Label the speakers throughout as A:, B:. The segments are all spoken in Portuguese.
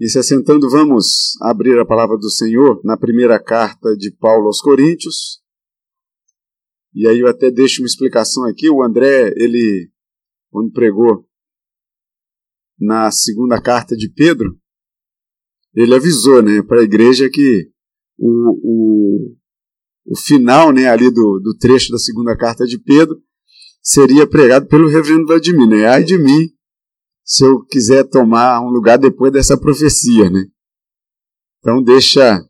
A: E se assentando, vamos abrir a palavra do Senhor na primeira carta de Paulo aos Coríntios. E aí eu até deixo uma explicação aqui. O André, ele, quando pregou na segunda carta de Pedro, ele avisou né, para a igreja que o, o, o final né, ali do, do trecho da segunda carta de Pedro seria pregado pelo reverendo Vladimir. Né? Ai de mim se eu quiser tomar um lugar depois dessa profecia, né? Então deixa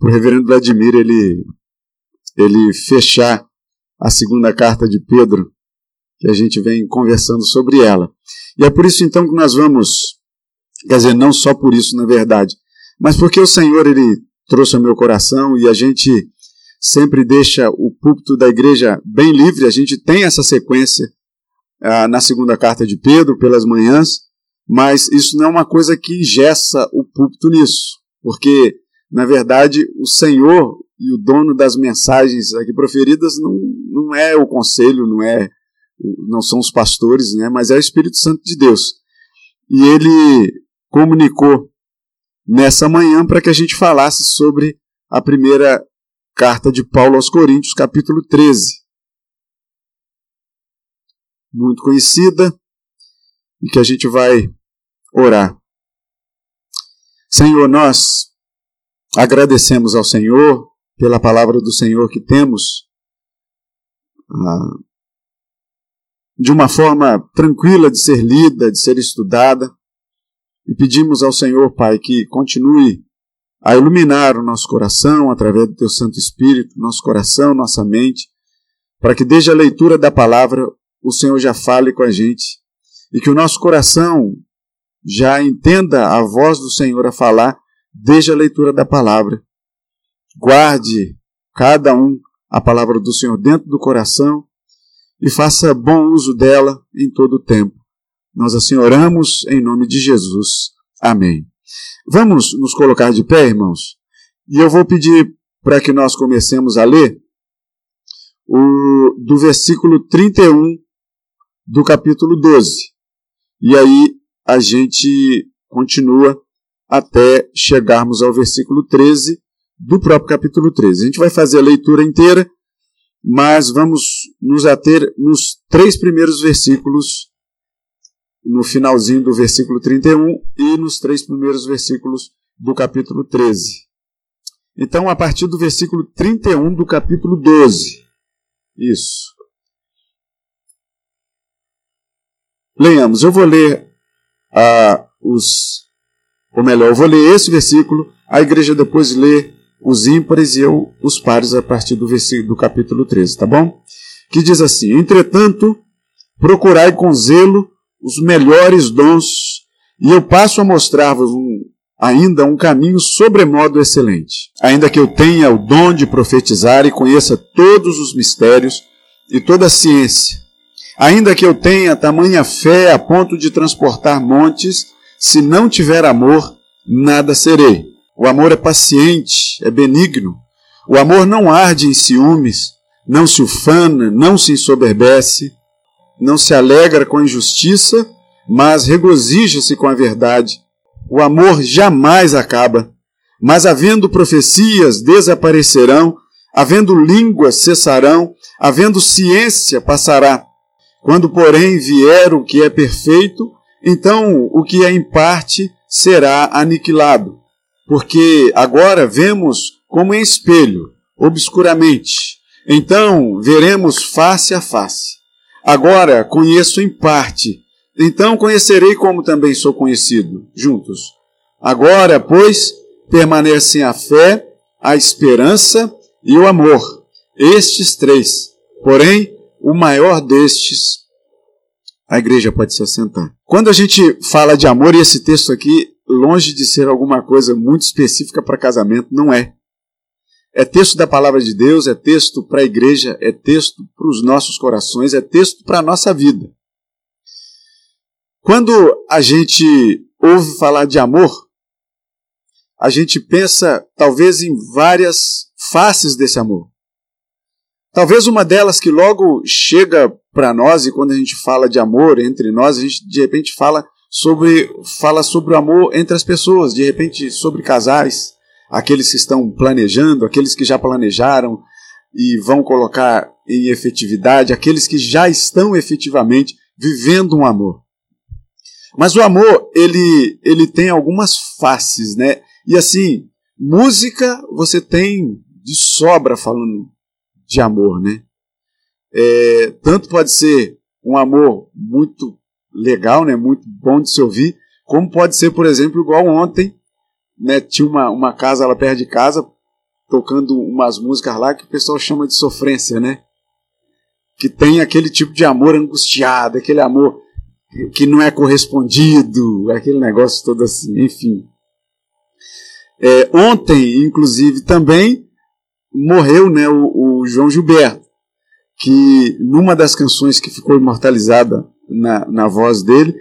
A: para o reverendo Vladimir ele, ele fechar a segunda carta de Pedro, que a gente vem conversando sobre ela. E é por isso então que nós vamos, quer dizer, não só por isso na verdade, mas porque o Senhor ele trouxe ao meu coração e a gente sempre deixa o púlpito da igreja bem livre, a gente tem essa sequência ah, na segunda carta de Pedro, pelas manhãs, mas isso não é uma coisa que ingessa o púlpito nisso, porque, na verdade, o Senhor e o dono das mensagens aqui proferidas não, não é o conselho, não é não são os pastores, né, mas é o Espírito Santo de Deus. E ele comunicou nessa manhã para que a gente falasse sobre a primeira carta de Paulo aos Coríntios, capítulo 13 muito conhecida e que a gente vai orar. Senhor, nós agradecemos ao Senhor pela palavra do Senhor que temos ah, de uma forma tranquila de ser lida, de ser estudada, e pedimos ao Senhor, Pai, que continue a iluminar o nosso coração através do Teu Santo Espírito, nosso coração, nossa mente, para que desde a leitura da palavra o Senhor já fale com a gente e que o nosso coração já entenda a voz do Senhor a falar desde a leitura da palavra. Guarde cada um a palavra do Senhor dentro do coração e faça bom uso dela em todo o tempo. Nós assim oramos em nome de Jesus. Amém. Vamos nos colocar de pé, irmãos? E eu vou pedir para que nós comecemos a ler o, do versículo 31 do capítulo 12. E aí a gente continua até chegarmos ao versículo 13 do próprio capítulo 13. A gente vai fazer a leitura inteira, mas vamos nos ater nos três primeiros versículos, no finalzinho do versículo 31 e nos três primeiros versículos do capítulo 13. Então, a partir do versículo 31 do capítulo 12. Isso. Leiamos. Eu vou ler uh, os. Ou melhor, eu vou ler esse versículo, a igreja depois lê os ímpares e eu os pares a partir do, versículo, do capítulo 13, tá bom? Que diz assim: Entretanto, procurai com zelo os melhores dons, e eu passo a mostrar-vos um, ainda um caminho sobremodo excelente. Ainda que eu tenha o dom de profetizar e conheça todos os mistérios e toda a ciência, Ainda que eu tenha tamanha fé a ponto de transportar montes, se não tiver amor, nada serei. O amor é paciente, é benigno. O amor não arde em ciúmes, não se ufana, não se ensoberbece, não se alegra com a injustiça, mas regozija-se com a verdade. O amor jamais acaba, mas havendo profecias, desaparecerão, havendo línguas, cessarão, havendo ciência, passará quando, porém, vier o que é perfeito, então o que é em parte será aniquilado. Porque agora vemos como em espelho, obscuramente. Então veremos face a face. Agora conheço em parte. Então conhecerei como também sou conhecido, juntos. Agora, pois, permanecem a fé, a esperança e o amor. Estes três. Porém, o maior destes, a igreja pode se assentar. Quando a gente fala de amor, e esse texto aqui, longe de ser alguma coisa muito específica para casamento, não é. É texto da palavra de Deus, é texto para a igreja, é texto para os nossos corações, é texto para a nossa vida. Quando a gente ouve falar de amor, a gente pensa talvez em várias faces desse amor. Talvez uma delas que logo chega para nós, e quando a gente fala de amor entre nós, a gente de repente fala sobre fala sobre o amor entre as pessoas, de repente sobre casais, aqueles que estão planejando, aqueles que já planejaram e vão colocar em efetividade, aqueles que já estão efetivamente vivendo um amor. Mas o amor, ele, ele tem algumas faces, né? E assim, música você tem de sobra falando de amor, né? É, tanto pode ser um amor muito legal, né? Muito bom de se ouvir, como pode ser, por exemplo, igual ontem, né? Tinha uma, uma casa lá perto de casa, tocando umas músicas lá que o pessoal chama de sofrência, né? Que tem aquele tipo de amor angustiado, aquele amor que não é correspondido, aquele negócio todo assim, enfim. É, ontem, inclusive, também morreu né, o, o, João Gilberto, que numa das canções que ficou imortalizada na, na voz dele,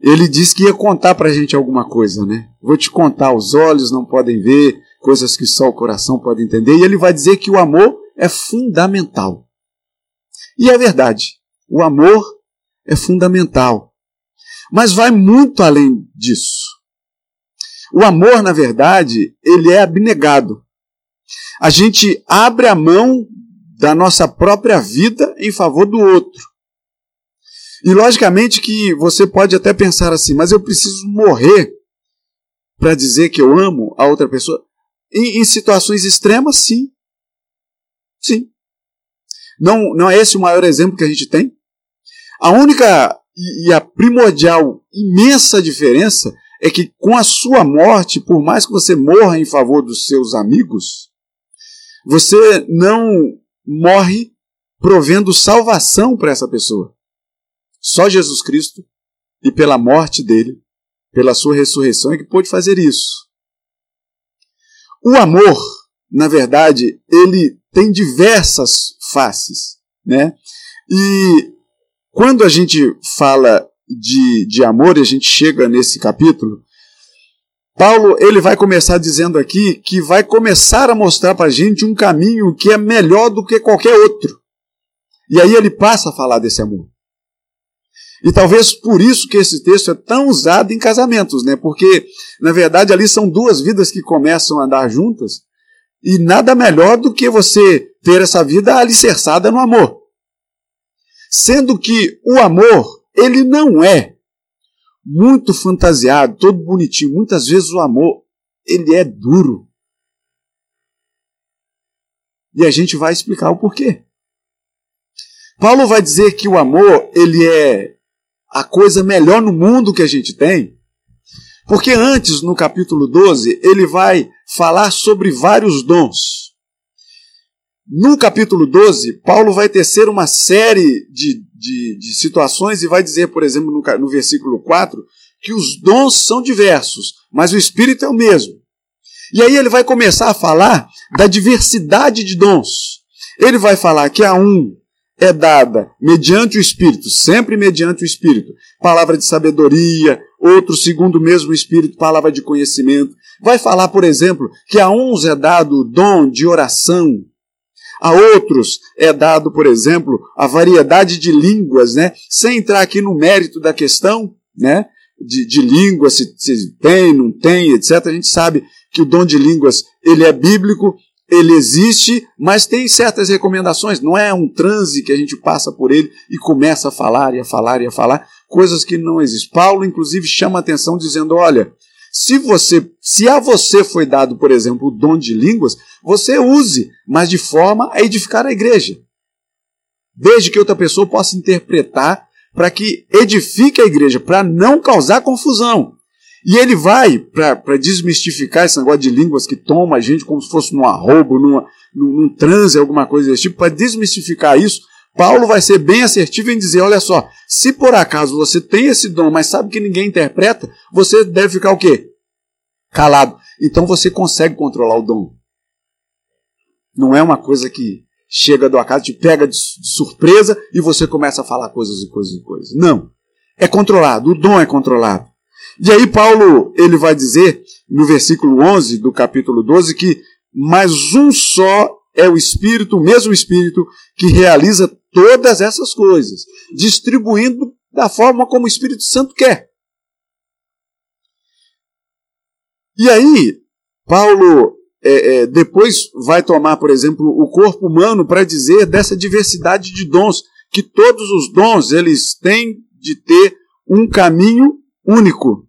A: ele disse que ia contar pra gente alguma coisa, né? Vou te contar, os olhos não podem ver, coisas que só o coração pode entender, e ele vai dizer que o amor é fundamental. E é verdade, o amor é fundamental. Mas vai muito além disso. O amor, na verdade, ele é abnegado. A gente abre a mão da nossa própria vida em favor do outro. E logicamente que você pode até pensar assim, mas eu preciso morrer para dizer que eu amo a outra pessoa. Em, em, situações extremas, sim. Sim. Não, não é esse o maior exemplo que a gente tem? A única e, e a primordial, imensa diferença é que com a sua morte, por mais que você morra em favor dos seus amigos, você não morre provendo salvação para essa pessoa. Só Jesus Cristo e pela morte dele, pela sua ressurreição, é que pôde fazer isso. O amor, na verdade, ele tem diversas faces, né? E quando a gente fala de, de amor, e a gente chega nesse capítulo, Paulo ele vai começar dizendo aqui que vai começar a mostrar para a gente um caminho que é melhor do que qualquer outro. E aí ele passa a falar desse amor. E talvez por isso que esse texto é tão usado em casamentos, né? Porque, na verdade, ali são duas vidas que começam a andar juntas, e nada melhor do que você ter essa vida alicerçada no amor. Sendo que o amor, ele não é muito fantasiado, todo bonitinho. Muitas vezes o amor, ele é duro. E a gente vai explicar o porquê. Paulo vai dizer que o amor, ele é a coisa melhor no mundo que a gente tem, porque antes, no capítulo 12, ele vai falar sobre vários dons. No capítulo 12, Paulo vai tecer uma série de, de, de situações e vai dizer, por exemplo, no, no versículo 4, que os dons são diversos, mas o Espírito é o mesmo. E aí ele vai começar a falar da diversidade de dons. Ele vai falar que a um é dada mediante o Espírito, sempre mediante o Espírito, palavra de sabedoria, outro segundo o mesmo Espírito, palavra de conhecimento. Vai falar, por exemplo, que a uns é dado o dom de oração, a outros é dado, por exemplo, a variedade de línguas, né? Sem entrar aqui no mérito da questão, né? De, de línguas, se, se tem, não tem, etc. A gente sabe que o dom de línguas ele é bíblico, ele existe, mas tem certas recomendações. Não é um transe que a gente passa por ele e começa a falar e a falar e a falar coisas que não existem. Paulo, inclusive, chama atenção dizendo: olha, se você, se a você foi dado, por exemplo, o dom de línguas, você use, mas de forma a edificar a igreja. Desde que outra pessoa possa interpretar para que edifique a igreja, para não causar confusão. E ele vai, para desmistificar esse negócio de línguas que toma a gente como se fosse num arrobo, numa, num, num transe, alguma coisa desse tipo, para desmistificar isso, Paulo vai ser bem assertivo em dizer: olha só, se por acaso você tem esse dom, mas sabe que ninguém interpreta, você deve ficar o quê? Calado. Então você consegue controlar o dom. Não é uma coisa que chega do acaso, te pega de surpresa e você começa a falar coisas e coisas e coisas. Não. É controlado, o dom é controlado. E aí Paulo, ele vai dizer no versículo 11 do capítulo 12 que mais um só é o Espírito, o mesmo Espírito que realiza todas essas coisas, distribuindo da forma como o Espírito Santo quer. E aí, Paulo é, é, depois vai tomar, por exemplo, o corpo humano para dizer dessa diversidade de dons, que todos os dons eles têm de ter um caminho único.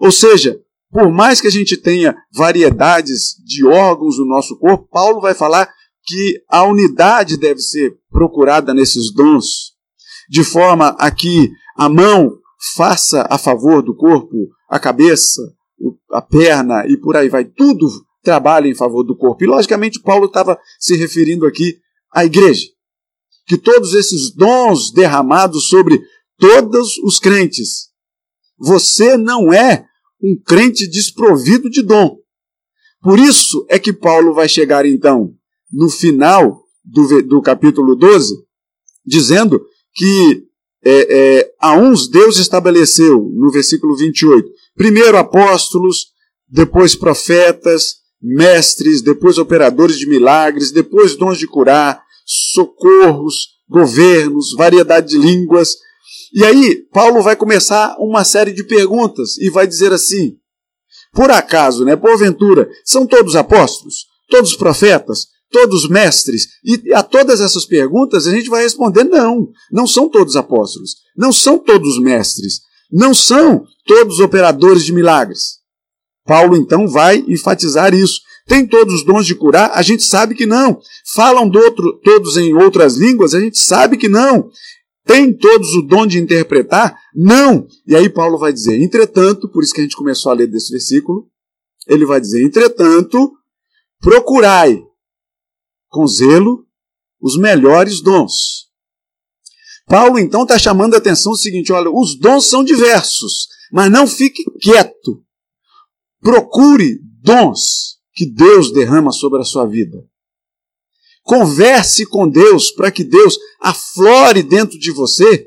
A: Ou seja, por mais que a gente tenha variedades de órgãos no nosso corpo, Paulo vai falar que a unidade deve ser procurada nesses dons, de forma a que a mão faça a favor do corpo, a cabeça, a perna e por aí vai, tudo trabalha em favor do corpo. E logicamente Paulo estava se referindo aqui à igreja, que todos esses dons derramados sobre todos os crentes, você não é um crente desprovido de dom. Por isso é que Paulo vai chegar então no final do, do capítulo 12, dizendo que é, é, a uns Deus estabeleceu, no versículo 28, primeiro apóstolos, depois profetas, mestres, depois operadores de milagres, depois dons de curar, socorros, governos, variedade de línguas. E aí, Paulo vai começar uma série de perguntas e vai dizer assim: por acaso, né, porventura, são todos apóstolos? Todos profetas? Todos mestres? E a todas essas perguntas a gente vai responder: não, não são todos apóstolos, não são todos mestres, não são todos operadores de milagres. Paulo então vai enfatizar isso. Tem todos os dons de curar? A gente sabe que não. Falam outro, todos em outras línguas? A gente sabe que não. Tem todos o dom de interpretar? Não. E aí Paulo vai dizer, entretanto, por isso que a gente começou a ler desse versículo, ele vai dizer, entretanto, procurai com zelo os melhores dons. Paulo então está chamando a atenção o seguinte: olha, os dons são diversos, mas não fique quieto. Procure dons que Deus derrama sobre a sua vida. Converse com Deus para que Deus aflore dentro de você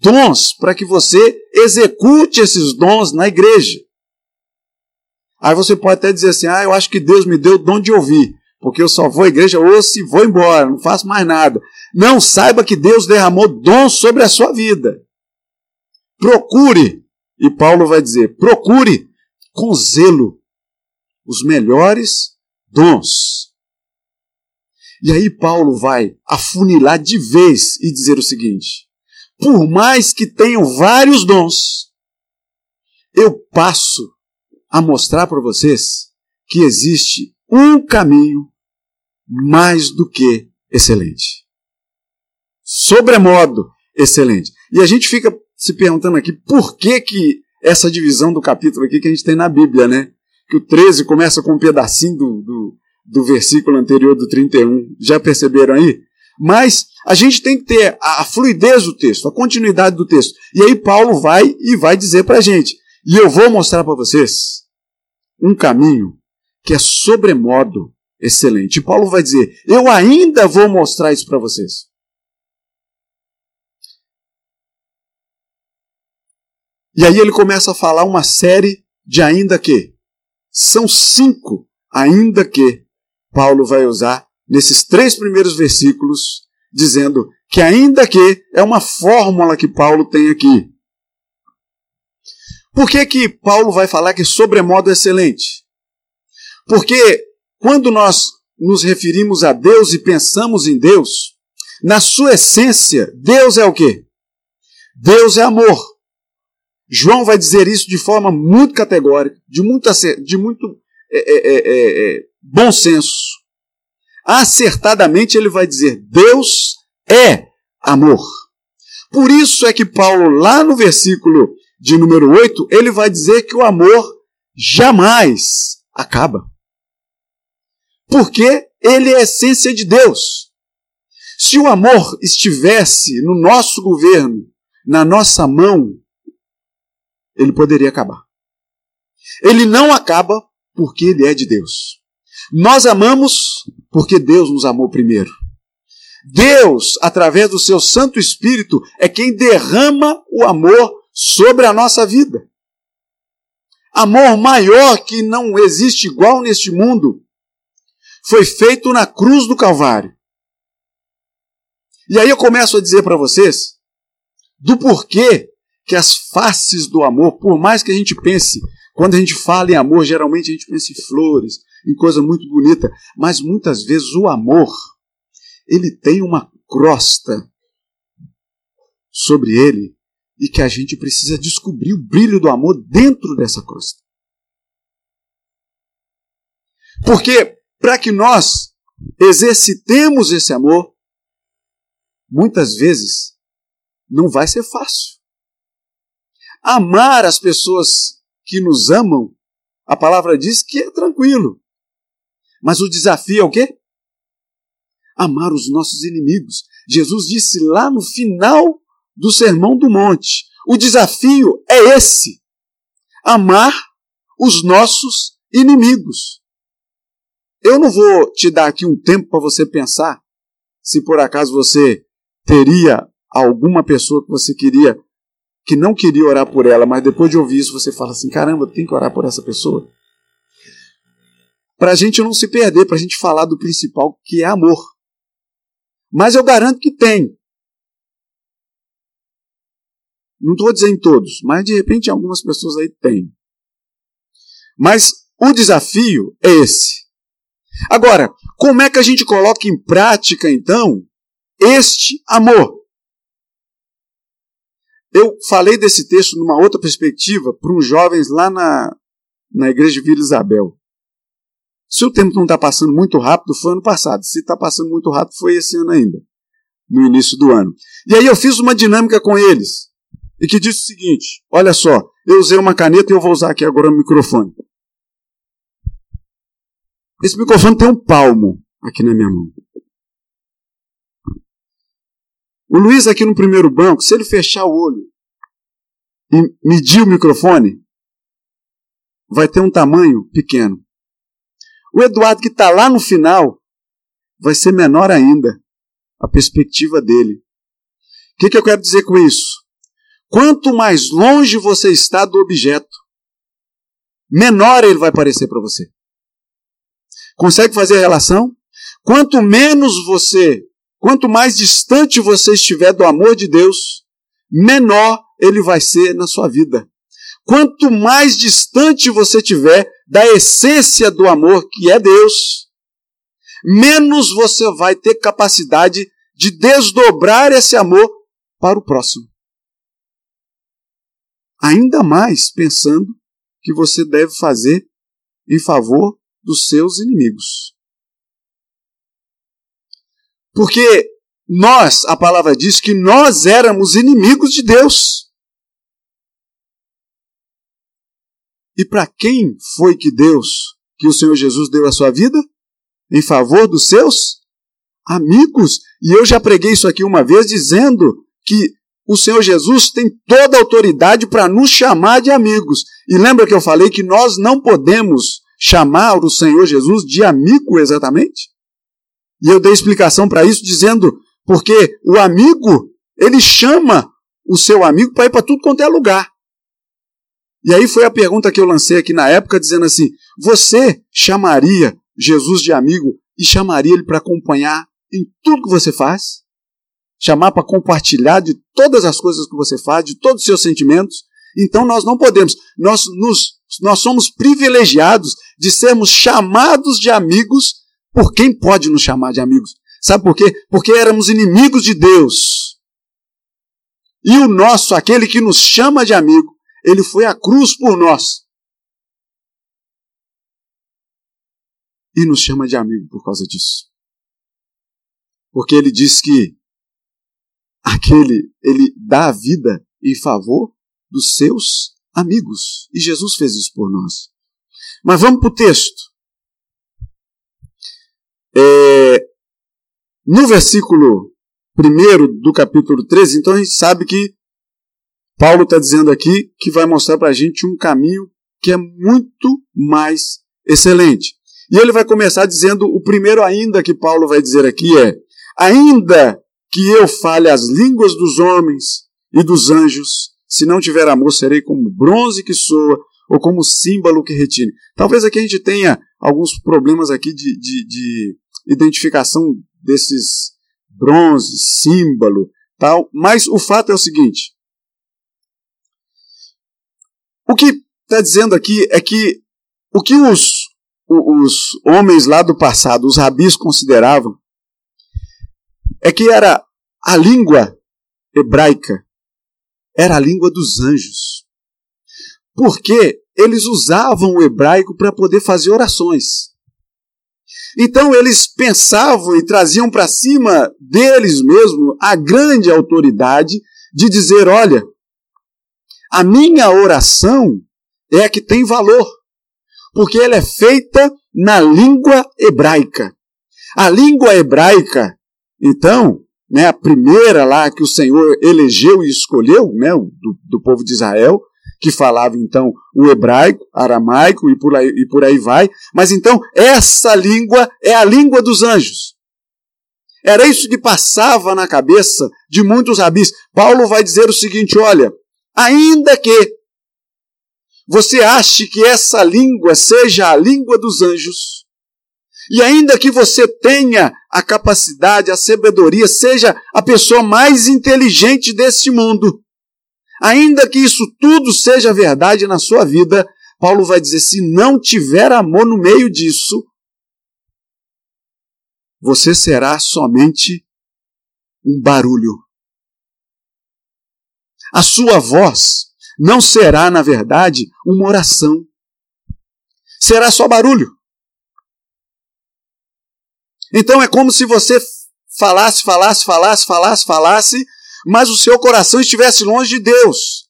A: dons para que você execute esses dons na igreja. Aí você pode até dizer assim: ah, eu acho que Deus me deu o dom de ouvir porque eu só vou à igreja ou se vou embora, não faço mais nada. Não saiba que Deus derramou dons sobre a sua vida. Procure, e Paulo vai dizer: procure com zelo os melhores dons. E aí Paulo vai afunilar de vez e dizer o seguinte: por mais que tenham vários dons, eu passo a mostrar para vocês que existe um caminho mais do que excelente. Sobremodo excelente. E a gente fica se perguntando aqui por que, que essa divisão do capítulo aqui que a gente tem na Bíblia, né? Que o 13 começa com um pedacinho do, do, do versículo anterior do 31. Já perceberam aí? Mas a gente tem que ter a, fluidez do texto, a continuidade do texto. E aí Paulo vai e vai dizer para a gente. E eu vou mostrar para vocês um caminho que é sobremodo excelente. E Paulo vai dizer: Eu ainda vou mostrar isso para vocês. E aí ele começa a falar uma série de ainda que. São cinco ainda que Paulo vai usar nesses três primeiros versículos, dizendo que ainda que é uma fórmula que Paulo tem aqui. Por que, que Paulo vai falar que é sobremodo excelente? Porque quando nós nos referimos a Deus e pensamos em Deus, na sua essência, Deus é o quê? Deus é amor. João vai dizer isso de forma muito categórica, de muito, de muito é é, é, é, é, bom senso. Acertadamente ele vai dizer: Deus é amor. Por isso é que Paulo, lá no versículo de número 8, ele vai dizer que o amor jamais acaba porque ele é a essência de Deus. Se o amor estivesse no nosso governo, na nossa mão, ele poderia acabar. Ele não acaba porque ele é de Deus. Nós amamos porque Deus nos amou primeiro. Deus, através do seu Santo Espírito, é quem derrama o amor sobre a nossa vida. Amor maior que não existe igual neste mundo foi feito na cruz do Calvário. E aí eu começo a dizer para vocês do porquê que as faces do amor, por mais que a gente pense Quando a gente fala em amor, geralmente a gente pensa em flores, em coisa muito bonita, mas muitas vezes o amor ele tem uma crosta sobre ele e que a gente precisa descobrir o brilho do amor dentro dessa crosta. Porque para que nós exercitemos esse amor, muitas vezes não vai ser fácil. Amar as pessoas que nos amam, a palavra diz que é tranquilo. Mas o desafio é o quê? Amar os nossos inimigos. Jesus disse lá no final do Sermão do Monte: o desafio é esse: amar os nossos inimigos. Eu não vou te dar aqui um tempo para você pensar se por acaso você teria alguma pessoa que você queria que não queria orar por ela, mas depois de ouvir isso você fala assim: caramba, tem que orar por essa pessoa. Para a gente não se perder, para a gente falar do principal, que é amor. Mas eu garanto que tem. Não estou dizendo todos, mas de repente algumas pessoas aí tem. Mas o desafio é esse. Agora, como é que a gente coloca em prática, então, este amor? Eu falei desse texto numa outra perspectiva para uns jovens lá na, na igreja de Vila Isabel. Se o tempo não está passando muito rápido, foi ano passado. Se está passando muito rápido, foi esse ano ainda, no início do ano. E aí eu fiz uma dinâmica com eles, e que disse o seguinte: olha só, eu usei uma caneta e eu vou usar aqui agora o microfone. Esse microfone tem um palmo aqui na minha mão. O Luiz aqui no primeiro banco, se ele fechar o olho e medir o microfone, vai ter um tamanho pequeno. O Eduardo que está lá no final vai ser menor ainda a perspectiva dele. O que, que eu quero dizer com isso? Quanto mais longe você está do objeto, menor ele vai parecer para você. Consegue fazer a relação? Quanto menos você Quanto mais distante você estiver do amor de Deus, menor ele vai ser na sua vida. Quanto mais distante você estiver da essência do amor que é Deus, menos você vai ter capacidade de desdobrar esse amor para o próximo. Ainda mais pensando que você deve fazer em favor dos seus inimigos. Porque nós, a palavra diz que nós éramos inimigos de Deus. E para quem foi que Deus, que o Senhor Jesus deu a sua vida? Em favor dos seus amigos. E eu já preguei isso aqui uma vez dizendo que o Senhor Jesus tem toda a autoridade para nos chamar de amigos. E lembra que eu falei que nós não podemos chamar o Senhor Jesus de amigo exatamente? E eu dei explicação para isso dizendo, porque o amigo, ele chama o seu amigo para ir para tudo quanto é lugar. E aí foi a pergunta que eu lancei aqui na época, dizendo assim: você chamaria Jesus de amigo e chamaria ele para acompanhar em tudo que você faz? Chamar para compartilhar de todas as coisas que você faz, de todos os seus sentimentos? Então nós não podemos. Nós, nos, nós somos privilegiados de sermos chamados de amigos por quem pode nos chamar de amigos? Sabe por quê? Porque éramos inimigos de Deus. E o nosso, aquele que nos chama de amigo, ele foi à cruz por nós. E nos chama de amigo por causa disso. Porque ele diz que aquele, ele dá a vida em favor dos seus amigos. E Jesus fez isso por nós. Mas vamos para o texto. É, no versículo 1 do capítulo 13, então a gente sabe que Paulo está dizendo aqui que vai mostrar para a gente um caminho que é muito mais excelente. E ele vai começar dizendo: o primeiro ainda que Paulo vai dizer aqui é: ainda que eu fale as línguas dos homens e dos anjos, se não tiver amor, serei como bronze que soa ou como símbolo que retine. Talvez aqui a gente tenha alguns problemas aqui de, de, de identificação desses bronze, símbolo, tal. Mas o fato é o seguinte: o que está dizendo aqui é que o que os, os homens lá do passado, os rabis, consideravam, é que era a língua hebraica, era a língua dos anjos. Porque eles usavam o hebraico para poder fazer orações. Então eles pensavam e traziam para cima deles mesmos a grande autoridade de dizer: olha, a minha oração é a que tem valor, porque ela é feita na língua hebraica. A língua hebraica, então, né, a primeira lá que o Senhor elegeu e escolheu, né, do, do povo de Israel, que falava então o hebraico, aramaico e por, aí, e por aí vai. Mas então, essa língua é a língua dos anjos. Era isso que passava na cabeça de muitos rabis. Paulo vai dizer o seguinte: olha, ainda que você ache que essa língua seja a língua dos anjos, e ainda que você tenha a capacidade, a sabedoria, seja a pessoa mais inteligente deste mundo, Ainda que isso tudo seja verdade na sua vida, Paulo vai dizer: se não tiver amor no meio disso, você será somente um barulho. A sua voz não será, na verdade, uma oração. Será só barulho. Então é como se você falasse, falasse, falasse, falasse, falasse, mas o seu coração estivesse longe de Deus.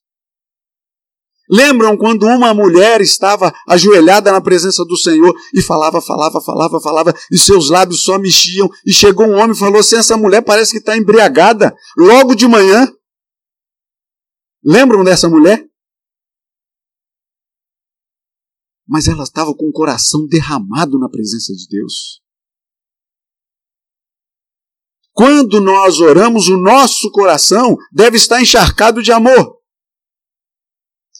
A: Lembram quando uma mulher estava ajoelhada na presença do Senhor e falava, falava, falava, falava, e seus lábios só mexiam, e chegou um homem e falou assim: essa mulher parece que está embriagada, logo de manhã. Lembram dessa mulher? Mas ela estava com o coração derramado na presença de Deus. Quando nós oramos, o nosso coração deve estar encharcado de amor.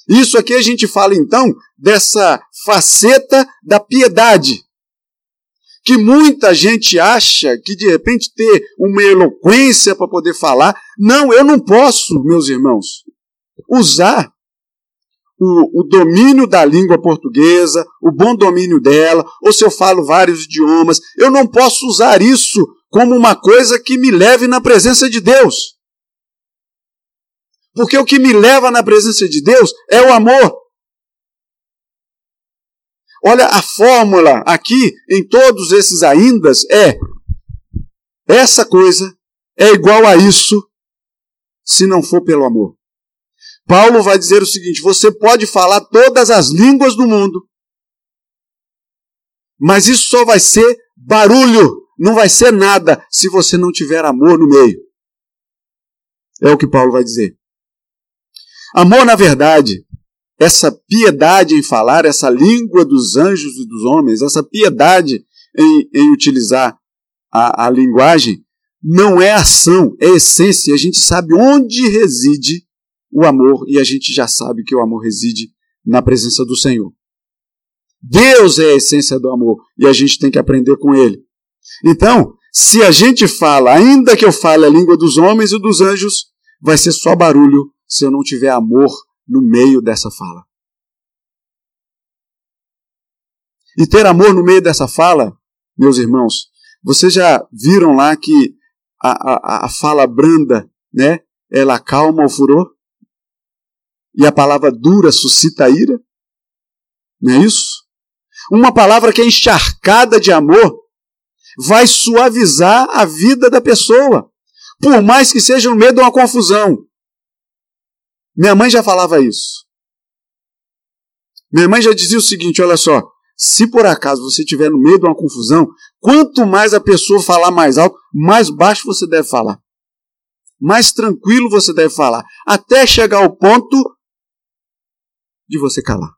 A: Isso aqui a gente fala então dessa faceta da piedade. Que muita gente acha que de repente ter uma eloquência para poder falar. Não, eu não posso, meus irmãos, usar o, o, domínio da língua portuguesa, o bom domínio dela, ou se eu falo vários idiomas, eu não posso usar isso como uma coisa que me leve na presença de Deus. Porque o que me leva na presença de Deus é o amor. Olha, a fórmula aqui, em todos esses aindas, é: essa coisa é igual a isso, se não for pelo amor. Paulo vai dizer o seguinte: você pode falar todas as línguas do mundo, mas isso só vai ser barulho não vai ser nada se você não tiver amor no meio. É o que Paulo vai dizer. Amor, na verdade, essa piedade em falar, essa língua dos anjos e dos homens, essa piedade em, em utilizar a, a linguagem, não é ação, é essência. A gente sabe onde reside o amor e a gente já sabe que o amor reside na presença do Senhor. Deus é a essência do amor e a gente tem que aprender com ele. Então, se a gente fala, ainda que eu fale a língua dos homens e dos anjos, vai ser só barulho se eu não tiver amor no meio dessa fala. E ter amor no meio dessa fala, meus irmãos, vocês já viram lá que a, a, a fala branda, né, ela calma o furor? E a palavra dura suscita ira? Não é isso? Uma palavra que é encharcada de amor, vai suavizar a vida da pessoa, por mais que seja no meio de uma confusão. Minha mãe já falava isso. Minha mãe já dizia o seguinte: olha só, se por acaso você estiver no meio de uma confusão, quanto mais a pessoa falar mais alto, mais baixo você deve falar. Mais tranquilo você deve falar, até chegar ao ponto de você calar.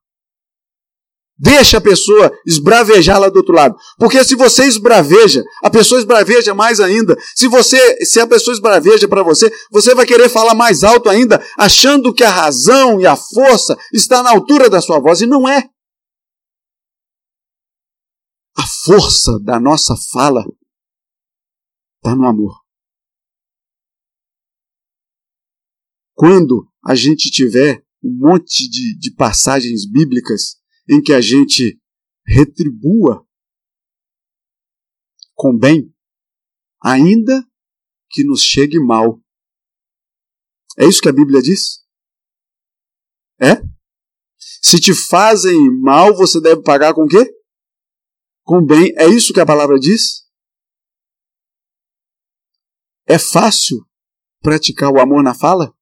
A: Deixa a pessoa esbravejar lá do outro lado. Porque se você esbraveja, a pessoa esbraveja mais ainda. Se você, se a pessoa esbraveja para você, você vai querer falar mais alto ainda, achando que a razão e a força está na altura da sua voz e não é. A força da nossa fala está no amor. Quando a gente tiver um monte de, de passagens bíblicas em que a gente retribua com bem, ainda que nos chegue mal. É isso que a Bíblia diz? É? Se te fazem mal, você deve pagar com o quê? Com bem. É isso que a palavra diz? É fácil praticar o amor na fala?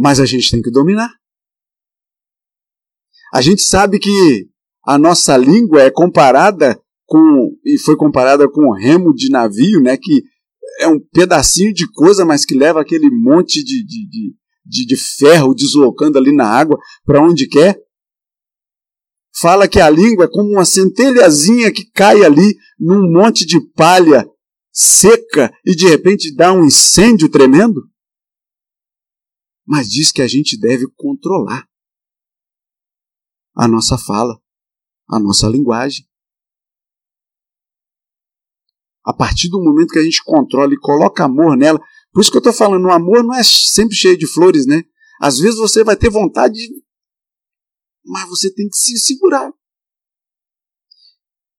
A: Mas a gente tem que dominar. A gente sabe que a nossa língua é comparada com e foi comparada com o remo de navio, né, que é um pedacinho de coisa, mas que leva aquele monte de, de, de, de, de ferro deslocando ali na água para onde quer. Fala que a língua é como uma centelhazinha que cai ali num monte de palha seca e de repente dá um incêndio tremendo. Mas diz que a gente deve controlar a nossa fala, a nossa linguagem. A partir do momento que a gente controla e coloca amor nela, por isso que eu estou falando, o amor não é sempre cheio de flores, né? Às vezes você vai ter vontade, mas você tem que se segurar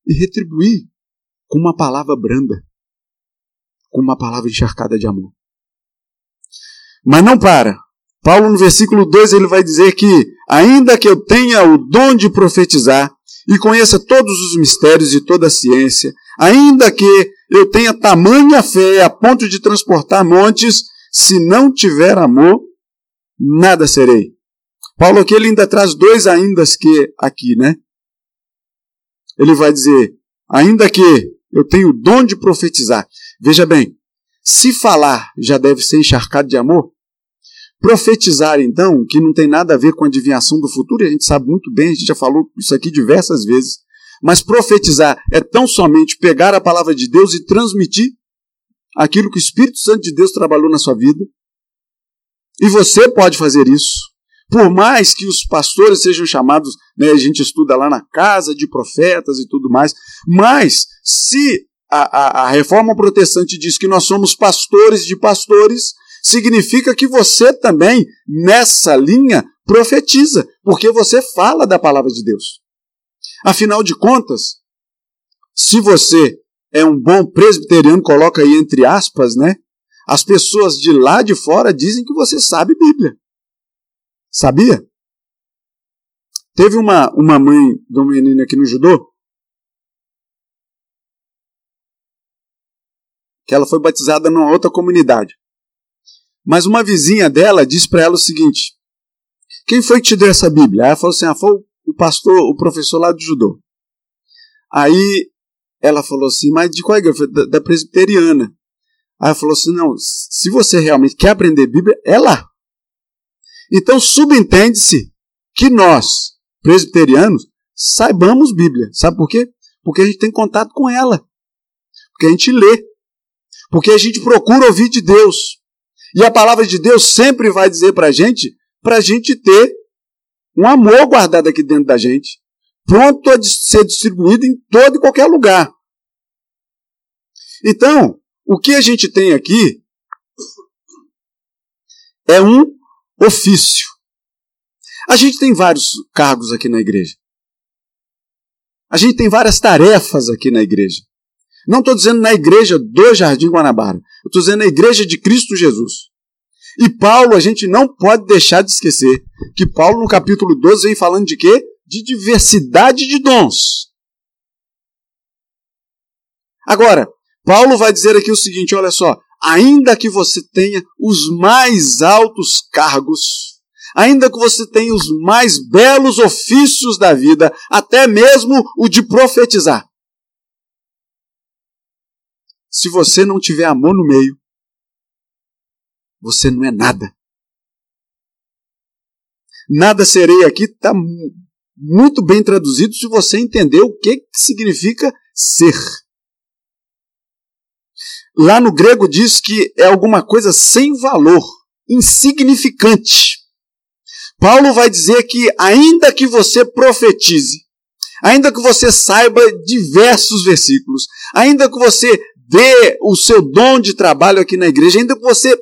A: e retribuir com uma palavra branda, com uma palavra encharcada de amor. Mas não para. Paulo, no versículo 2, ele vai dizer que, ainda que eu tenha o dom de profetizar e conheça todos os mistérios e toda a ciência, ainda que eu tenha tamanha fé a ponto de transportar montes, se não tiver amor, nada serei. Paulo aqui ele ainda traz dois aindas que aqui, né? Ele vai dizer, ainda que eu tenho o dom de profetizar. Veja bem, se falar já deve ser encharcado de amor, Profetizar, então, que não tem nada a ver com a adivinhação do futuro, e a gente sabe muito bem, a gente já falou isso aqui diversas vezes, mas profetizar é tão somente pegar a palavra de Deus e transmitir aquilo que o Espírito Santo de Deus trabalhou na sua vida. E você pode fazer isso. Por mais que os pastores sejam chamados, né, a gente estuda lá na casa de profetas e tudo mais, mas se a, a, a reforma protestante diz que nós somos pastores de pastores, significa que você também, nessa linha, profetiza, porque você fala da palavra de Deus. Afinal de contas, se você é um bom presbiteriano, coloca aí entre aspas, né? As pessoas de lá de fora dizem que você sabe Bíblia. Sabia? Teve uma, uma mãe de uma menina aqui no judô que ela foi batizada numa outra comunidade. Mas uma vizinha dela disse para ela o seguinte: Quem foi que te deu essa Bíblia? Aí ela falou assim: ah, foi o pastor, o professor lá do judô. Aí ela falou assim: Mas de qual igreja? Da, da presbiteriana. Aí ela falou assim: Não, se você realmente quer aprender Bíblia, é lá. Então subentende-se que nós, presbiterianos, saibamos Bíblia. Sabe por quê? Porque a gente tem contato com ela. Porque a gente lê. Porque a gente procura ouvir de Deus. E a palavra de Deus sempre vai dizer para a gente, para a gente ter um amor guardado aqui dentro da gente, pronto a ser distribuído em todo e qualquer lugar. Então, o que a gente tem aqui é um ofício. A gente tem vários cargos aqui na igreja. A gente tem várias tarefas aqui na igreja. Não estou dizendo na igreja do Jardim Guanabara. Estou dizendo na igreja de Cristo Jesus. E Paulo, a gente não pode deixar de esquecer que Paulo, no capítulo 12, vem falando de quê? De diversidade de dons. Agora, Paulo vai dizer aqui o seguinte: olha só, ainda que você tenha os mais altos cargos, ainda que você tenha os mais belos ofícios da vida, até mesmo o de profetizar, se você não tiver amor no meio, você não é nada. Nada serei aqui está muito bem traduzido se você entender o que significa ser. Lá no grego diz que é alguma coisa sem valor, insignificante. Paulo vai dizer que, ainda que você profetize, ainda que você saiba diversos versículos, ainda que você dê o seu dom de trabalho aqui na igreja, ainda que você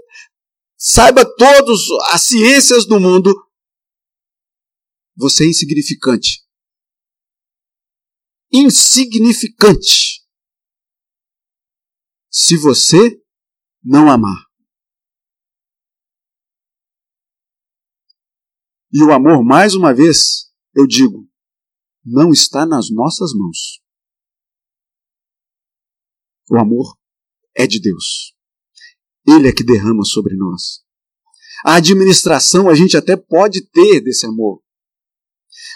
A: saiba todas as ciências do mundo, você é insignificante. Insignificante. Se você não amar. E o amor, mais uma vez, eu digo, não está nas nossas mãos. O amor é de Deus. Ele é que derrama sobre nós. A administração a gente até pode ter desse amor.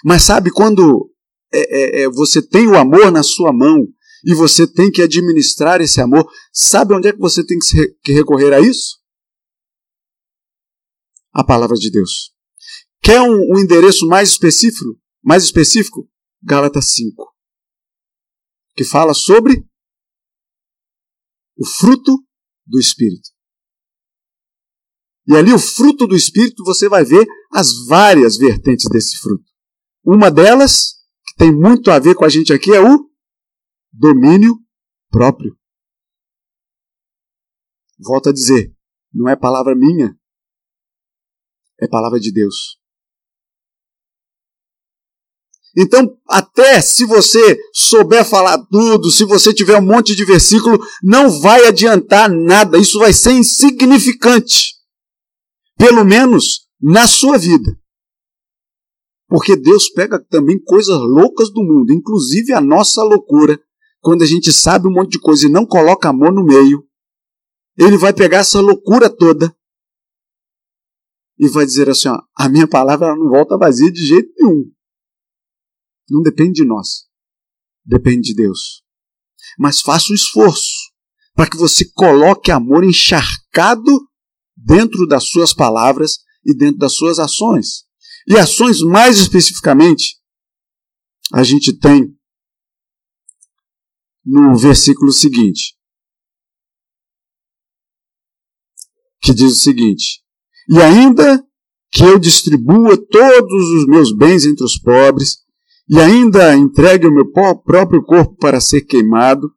A: Mas sabe quando é, é, é, você tem o amor na sua mão e você tem que administrar esse amor, sabe onde é que você tem que recorrer a isso? A palavra de Deus. Quer um, um endereço mais específico? Mais específico? Gálatas 5. Que fala sobre o fruto do Espírito. E ali o fruto do Espírito você vai ver as várias vertentes desse fruto. Uma delas, que tem muito a ver com a gente aqui, é o domínio próprio. Volto a dizer, não é palavra minha, é palavra de Deus. Então, até se você souber falar tudo, se você tiver um monte de versículo, não vai adiantar nada, isso vai ser insignificante. Pelo menos na sua vida. Porque Deus pega também coisas loucas do mundo, inclusive a nossa loucura, quando a gente sabe um monte de coisa e não coloca amor no meio. Ele vai pegar essa loucura toda e vai dizer assim: ó, a minha palavra não volta vazia de jeito nenhum. Não depende de nós. Depende de Deus. Mas faça o esforço para que você coloque amor encharcado dentro das suas palavras e dentro das suas ações. E ações mais especificamente, a gente tem no versículo seguinte, que diz o seguinte: E ainda que eu distribua todos os meus bens entre os pobres, e ainda entregue o meu próprio corpo para ser queimado,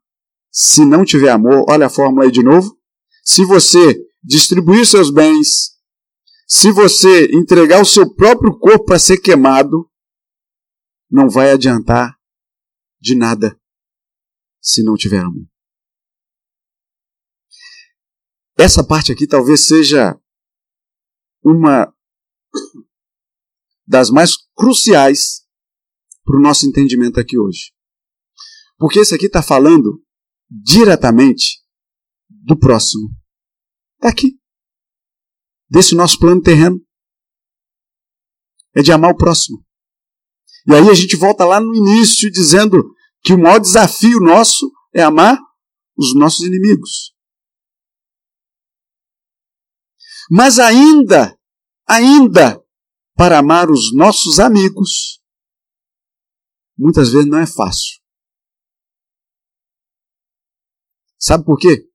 A: se não tiver amor, olha a fórmula aí de novo. Se você distribuir seus bens, se você entregar o seu próprio corpo para ser queimado, não vai adiantar de nada se não tiver amor. Essa parte aqui talvez seja uma das mais cruciais para o nosso entendimento aqui hoje. Porque esse aqui está falando diretamente do próximo. Daqui. Desse nosso plano terreno. É de amar o próximo. E aí a gente volta lá no início dizendo que o maior desafio nosso é amar os nossos inimigos. Mas ainda, ainda, para amar os nossos amigos, muitas vezes não é fácil. Sabe por quê?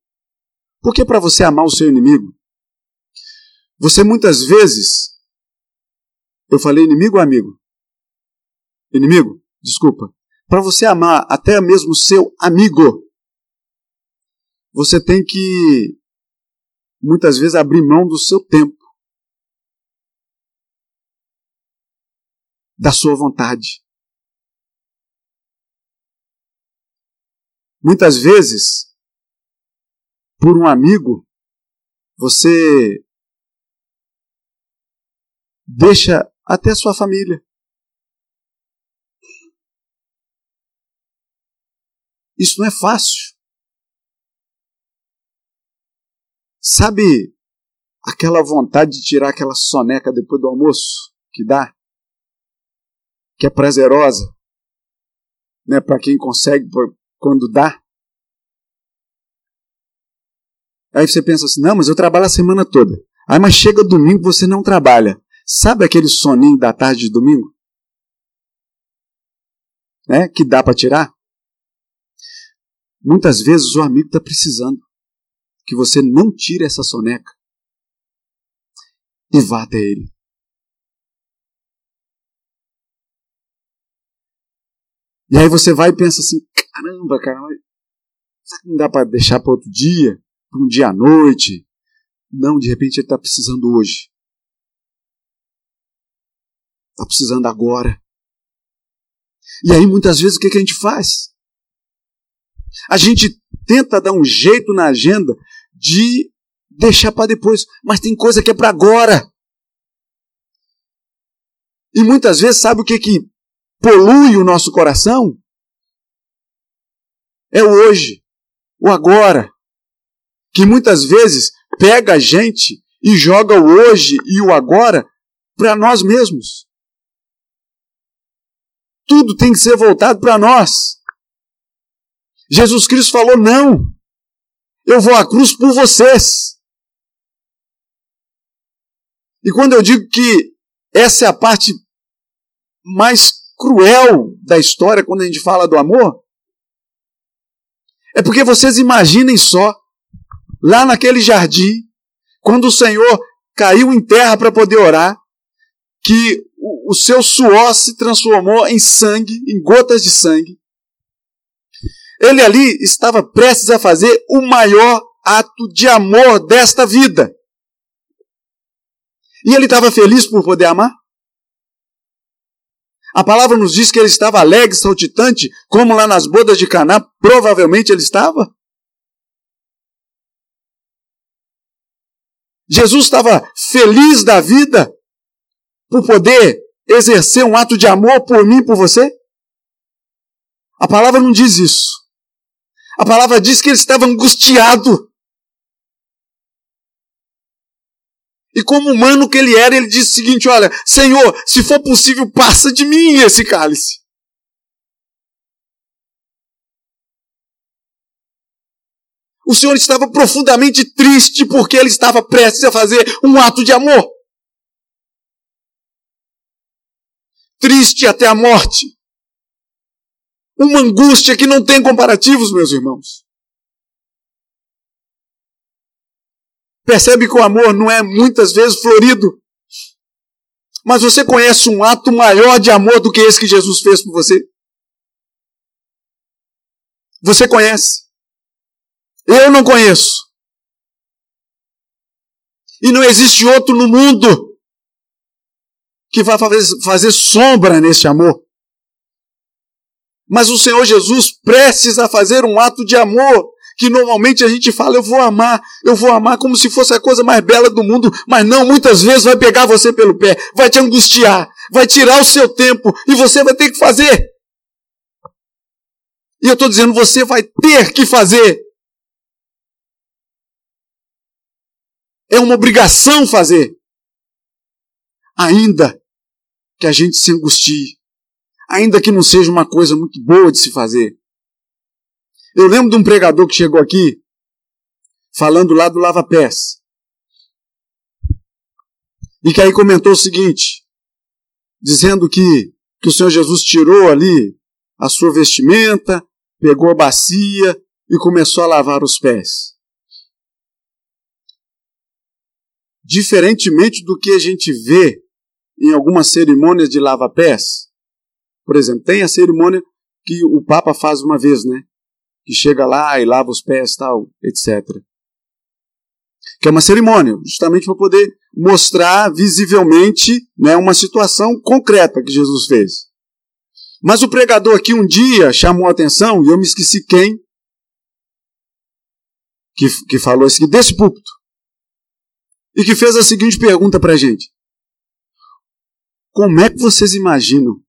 A: Porque para você amar o seu inimigo, você muitas vezes. Eu falei inimigo ou amigo? Inimigo, desculpa. Para você amar até mesmo o seu amigo, você tem que muitas vezes abrir mão do seu tempo, da sua vontade. Muitas vezes, por um amigo, você deixa até sua família. Isso não é fácil. Sabe aquela vontade de tirar aquela soneca depois do almoço que dá? Que é prazerosa? Né, para quem consegue quando dá. Aí você pensa assim: não, mas eu trabalho a semana toda. Aí, mas chega domingo você não trabalha. Sabe aquele soninho da tarde de domingo? Né? Que dá para tirar? Muitas vezes o amigo está precisando que você não tire essa soneca e vá até ele. E aí você vai e pensa assim: caramba, cara, será que não dá para deixar para outro dia? Para um dia à noite? Não, de repente ele está precisando hoje. Está precisando agora. E aí, muitas vezes, o que, que a gente faz? A gente tenta dar um jeito na agenda de deixar para depois, mas tem coisa que é para agora. E muitas vezes, sabe o que, que polui o nosso coração? É o hoje, o agora. Que muitas vezes pega a gente e joga o hoje e o agora para nós mesmos. Tudo tem que ser voltado para nós. Jesus Cristo falou: não, eu vou à cruz por vocês. E quando eu digo que essa é a parte mais cruel da história quando a gente fala do amor, é porque vocês imaginem só, lá naquele jardim, quando o Senhor caiu em terra para poder orar, que o, o seu suor se transformou em sangue, em gotas de sangue. Ele ali estava prestes a fazer o maior ato de amor desta vida. E ele estava feliz por poder amar? A palavra nos diz que ele estava alegre, saltitante, como lá nas bodas de Caná, provavelmente ele estava. Jesus estava feliz da vida por poder exercer um ato de amor por mim, por você? A palavra não diz isso. A palavra diz que ele estava angustiado. E como humano que ele era, ele disse o seguinte: Olha, Senhor, se for possível, passa de mim esse cálice. O Senhor estava profundamente triste porque ele estava prestes a fazer um ato de amor. Triste até a morte. Uma angústia que não tem comparativos, meus irmãos. Percebe que o amor não é muitas vezes florido. Mas você conhece um ato maior de amor do que esse que Jesus fez por você? Você conhece? Eu não conheço. E não existe outro no mundo que vá fazer sombra nesse amor. Mas o Senhor Jesus precisa fazer um ato de amor que normalmente a gente fala, eu vou amar, eu vou amar como se fosse a coisa mais bela do mundo, mas não, muitas vezes vai pegar você pelo pé, vai te angustiar, vai tirar o seu tempo e você vai ter que fazer. E eu estou dizendo, você vai ter que fazer. É uma obrigação fazer. Ainda que a gente se angustie, ainda que não seja uma coisa muito boa de se fazer. Eu lembro de um pregador que chegou aqui, falando lá do lava-pés. E que aí comentou o seguinte, dizendo que, que o Senhor Jesus tirou ali a sua vestimenta, pegou a bacia e começou a lavar os pés. Diferentemente do que a gente vê em algumas cerimônias de lava-pés, por exemplo, tem a cerimônia que o Papa faz uma vez, né? Chega lá e lava os pés, tal, etc. Que é uma cerimônia, justamente para poder mostrar visivelmente né, uma situação concreta que Jesus fez. Mas o pregador aqui um dia chamou a atenção, e eu me esqueci quem, que, que falou isso aqui, desse púlpito, e que fez a seguinte pergunta para a gente: Como é que vocês imaginam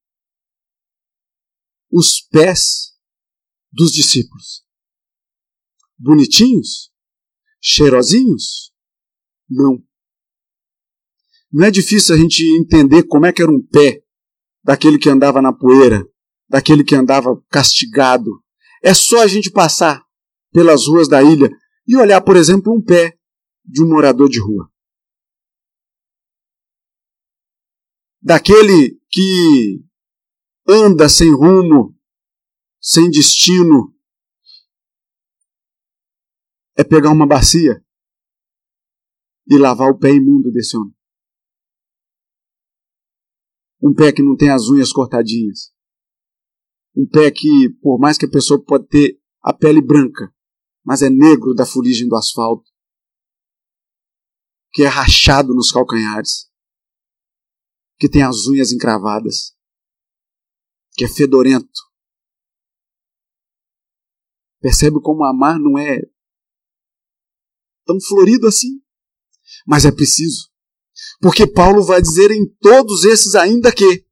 A: os pés dos discípulos. Bonitinhos? Cheirosinhos? Não. Não é difícil a gente entender como é que era um pé daquele que andava na poeira, daquele que andava castigado. É só a gente passar pelas ruas da ilha e olhar, por exemplo, um pé de um morador de rua. Daquele que anda sem rumo, sem destino, é pegar uma bacia e lavar o pé imundo desse homem. Um pé que não tem as unhas cortadinhas. Um pé que, por mais que a pessoa pode ter a pele branca, mas é negro da fuligem do asfalto. que é rachado nos calcanhares, que tem as unhas encravadas, que é fedorento. Percebe como amar não é tão florido assim? Mas é preciso. Porque Paulo vai dizer em todos esses ainda que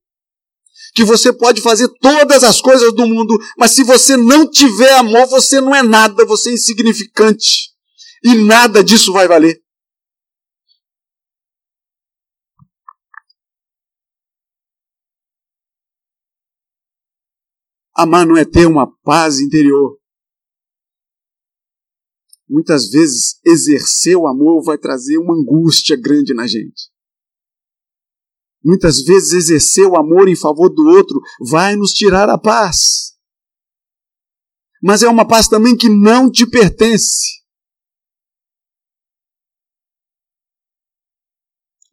A: que você pode fazer todas as coisas do mundo, mas se você não tiver amor, você não é nada, você é insignificante. E nada disso vai valer. Amar não é ter uma paz interior. Muitas vezes, exercer o amor vai trazer uma angústia grande na gente. Muitas vezes, exercer o amor em favor do outro vai nos tirar a paz. Mas é uma paz também que não te pertence.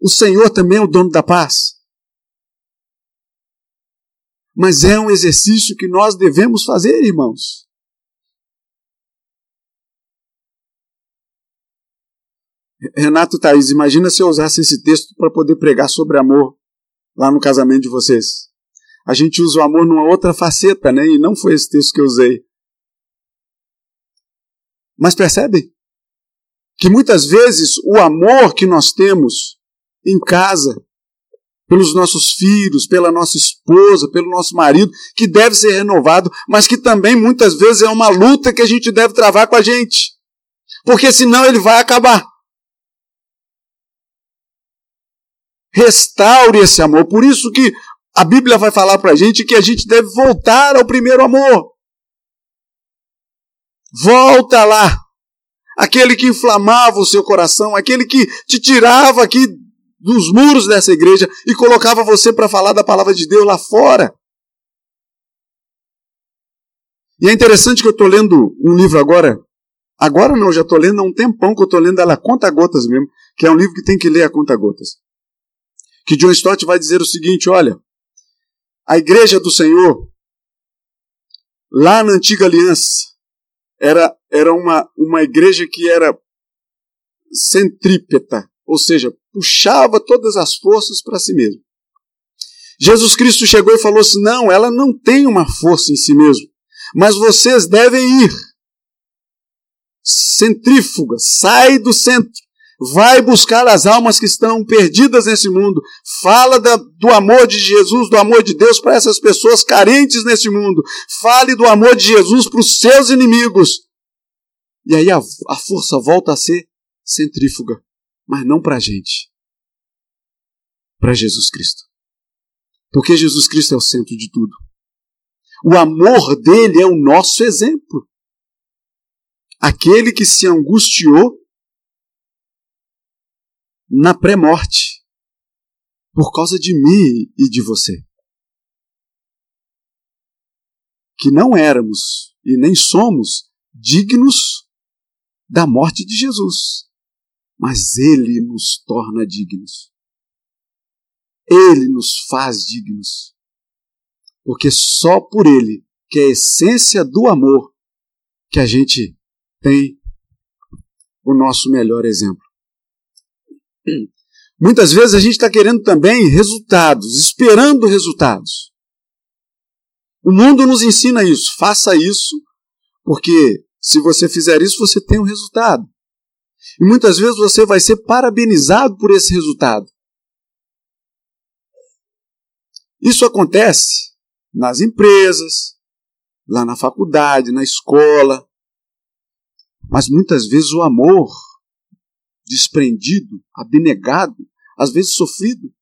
A: O Senhor também é o dono da paz mas é um exercício que nós devemos fazer, irmãos. Renato Thaís, imagina se eu usasse esse texto para poder pregar sobre amor lá no casamento de vocês. A gente usa o amor numa outra faceta, né? E não foi esse texto que eu usei. Mas percebem? Que muitas vezes o amor que nós temos em casa pelos nossos filhos, pela nossa esposa, pelo nosso marido, que deve ser renovado, mas que também muitas vezes é uma luta que a gente deve travar com a gente. Porque senão ele vai acabar. Restaure esse amor. Por isso que a Bíblia vai falar para a gente que a gente deve voltar ao primeiro amor. Volta lá. Aquele que inflamava o seu coração, aquele que te tirava aqui dos muros dessa igreja e colocava você para falar da palavra de Deus lá fora. E é interessante que eu estou lendo um livro agora. Agora não, já estou lendo há um tempão que eu estou lendo ela conta gotas mesmo, que é um livro que tem que ler a conta gotas. Que John Stott vai dizer o seguinte: olha, a igreja do Senhor, lá na antiga aliança, era, era uma, uma igreja que era centrípeta, ou seja, puxava todas as forças para si mesmo. Jesus Cristo chegou e falou assim: não, ela não tem uma força em si mesmo, mas vocês devem ir. Centrífuga, sai do centro, vai buscar as almas que estão perdidas nesse mundo, fala da, do amor de Jesus, do amor de Deus para essas pessoas carentes nesse mundo, fale do amor de Jesus para os seus inimigos. E aí a, a força volta a ser centrífuga mas não para a gente. Para Jesus Cristo. Porque Jesus Cristo é o centro de tudo. O amor dele é o nosso exemplo. Aquele que se angustiou na pré-morte por causa de mim e de você. Que não éramos e nem somos dignos da morte de Jesus mas Ele nos torna dignos. Ele nos faz dignos. Porque só por Ele, que é a essência do amor, que a gente tem o nosso melhor exemplo. Muitas vezes a gente está querendo também resultados, esperando resultados. O mundo nos ensina isso. Faça isso, porque se você fizer isso, você tem um resultado. E muitas vezes você vai ser parabenizado por esse resultado. Isso acontece nas empresas, lá na faculdade, na escola. Mas muitas vezes o amor desprendido, abnegado, às vezes sofrido,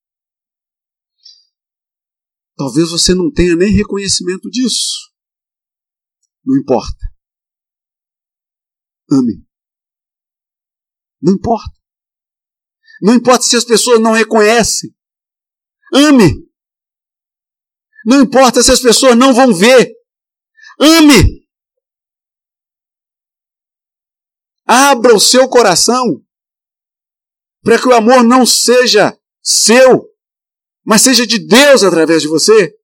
A: talvez você não tenha nem reconhecimento disso. Não importa. Ame. Não importa. Não importa se as pessoas não reconhecem. Ame. Não importa se as pessoas não vão ver. Ame. Abra o seu coração para que o amor não seja seu, mas seja de Deus através de você.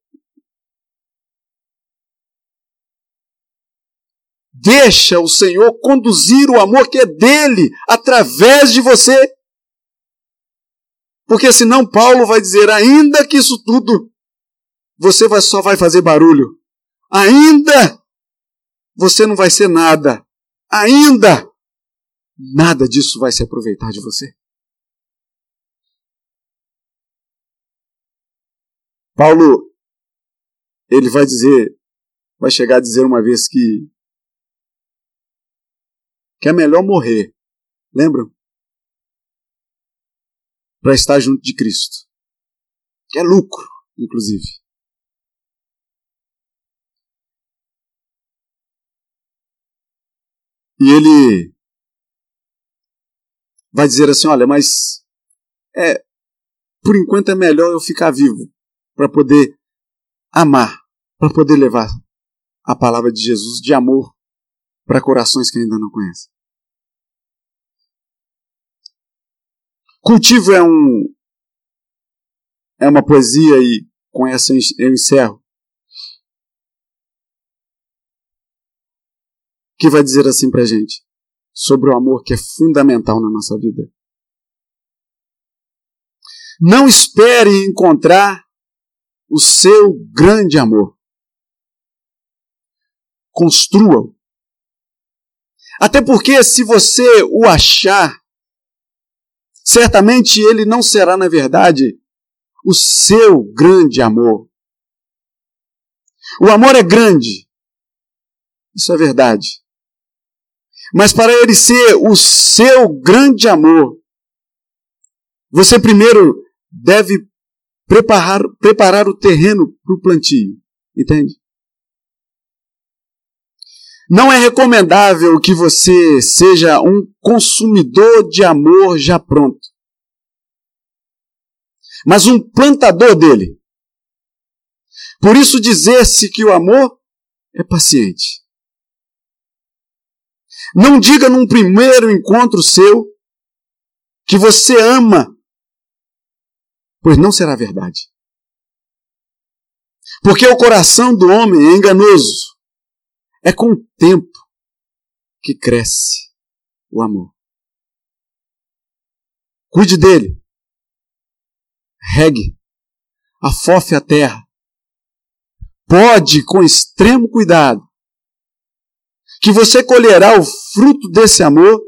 A: Deixa o Senhor conduzir o amor que é dele através de você. Porque senão Paulo vai dizer, ainda que isso tudo, você vai, só vai fazer barulho. Ainda você não vai ser nada. Ainda nada disso vai se aproveitar de você. Paulo, ele vai dizer, vai chegar a dizer uma vez que que é melhor morrer. Lembram? Para estar junto de Cristo. Que é lucro, inclusive. E ele vai dizer assim: olha, mas é, por enquanto é melhor eu ficar vivo para poder amar, para poder levar a palavra de Jesus de amor para corações que ainda não conhecem. Cultivo é um é uma poesia e com essa eu encerro. Que vai dizer assim pra gente sobre o amor que é fundamental na nossa vida. Não espere encontrar o seu grande amor. Construa-o. Até porque, se você o achar, certamente ele não será, na verdade, o seu grande amor. O amor é grande. Isso é verdade. Mas para ele ser o seu grande amor, você primeiro deve preparar, preparar o terreno para o plantio. Entende? Não é recomendável que você seja um consumidor de amor já pronto, mas um plantador dele. Por isso, dizer-se que o amor é paciente. Não diga num primeiro encontro seu que você ama, pois não será verdade. Porque o coração do homem é enganoso é com o tempo que cresce o amor. Cuide dele. Regue. Afofe a terra. Pode, com extremo cuidado, que você colherá o fruto desse amor,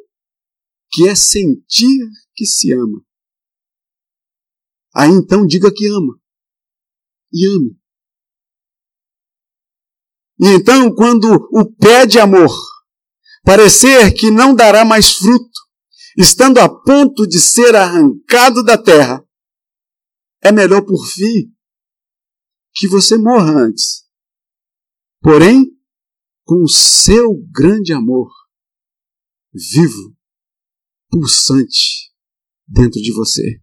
A: que é sentir que se ama. Aí então diga que ama. E ame. E então, quando o pé de amor parecer que não dará mais fruto, estando a ponto de ser arrancado da terra, é melhor por fim que você morra antes. Porém, com o seu grande amor vivo, pulsante dentro de você.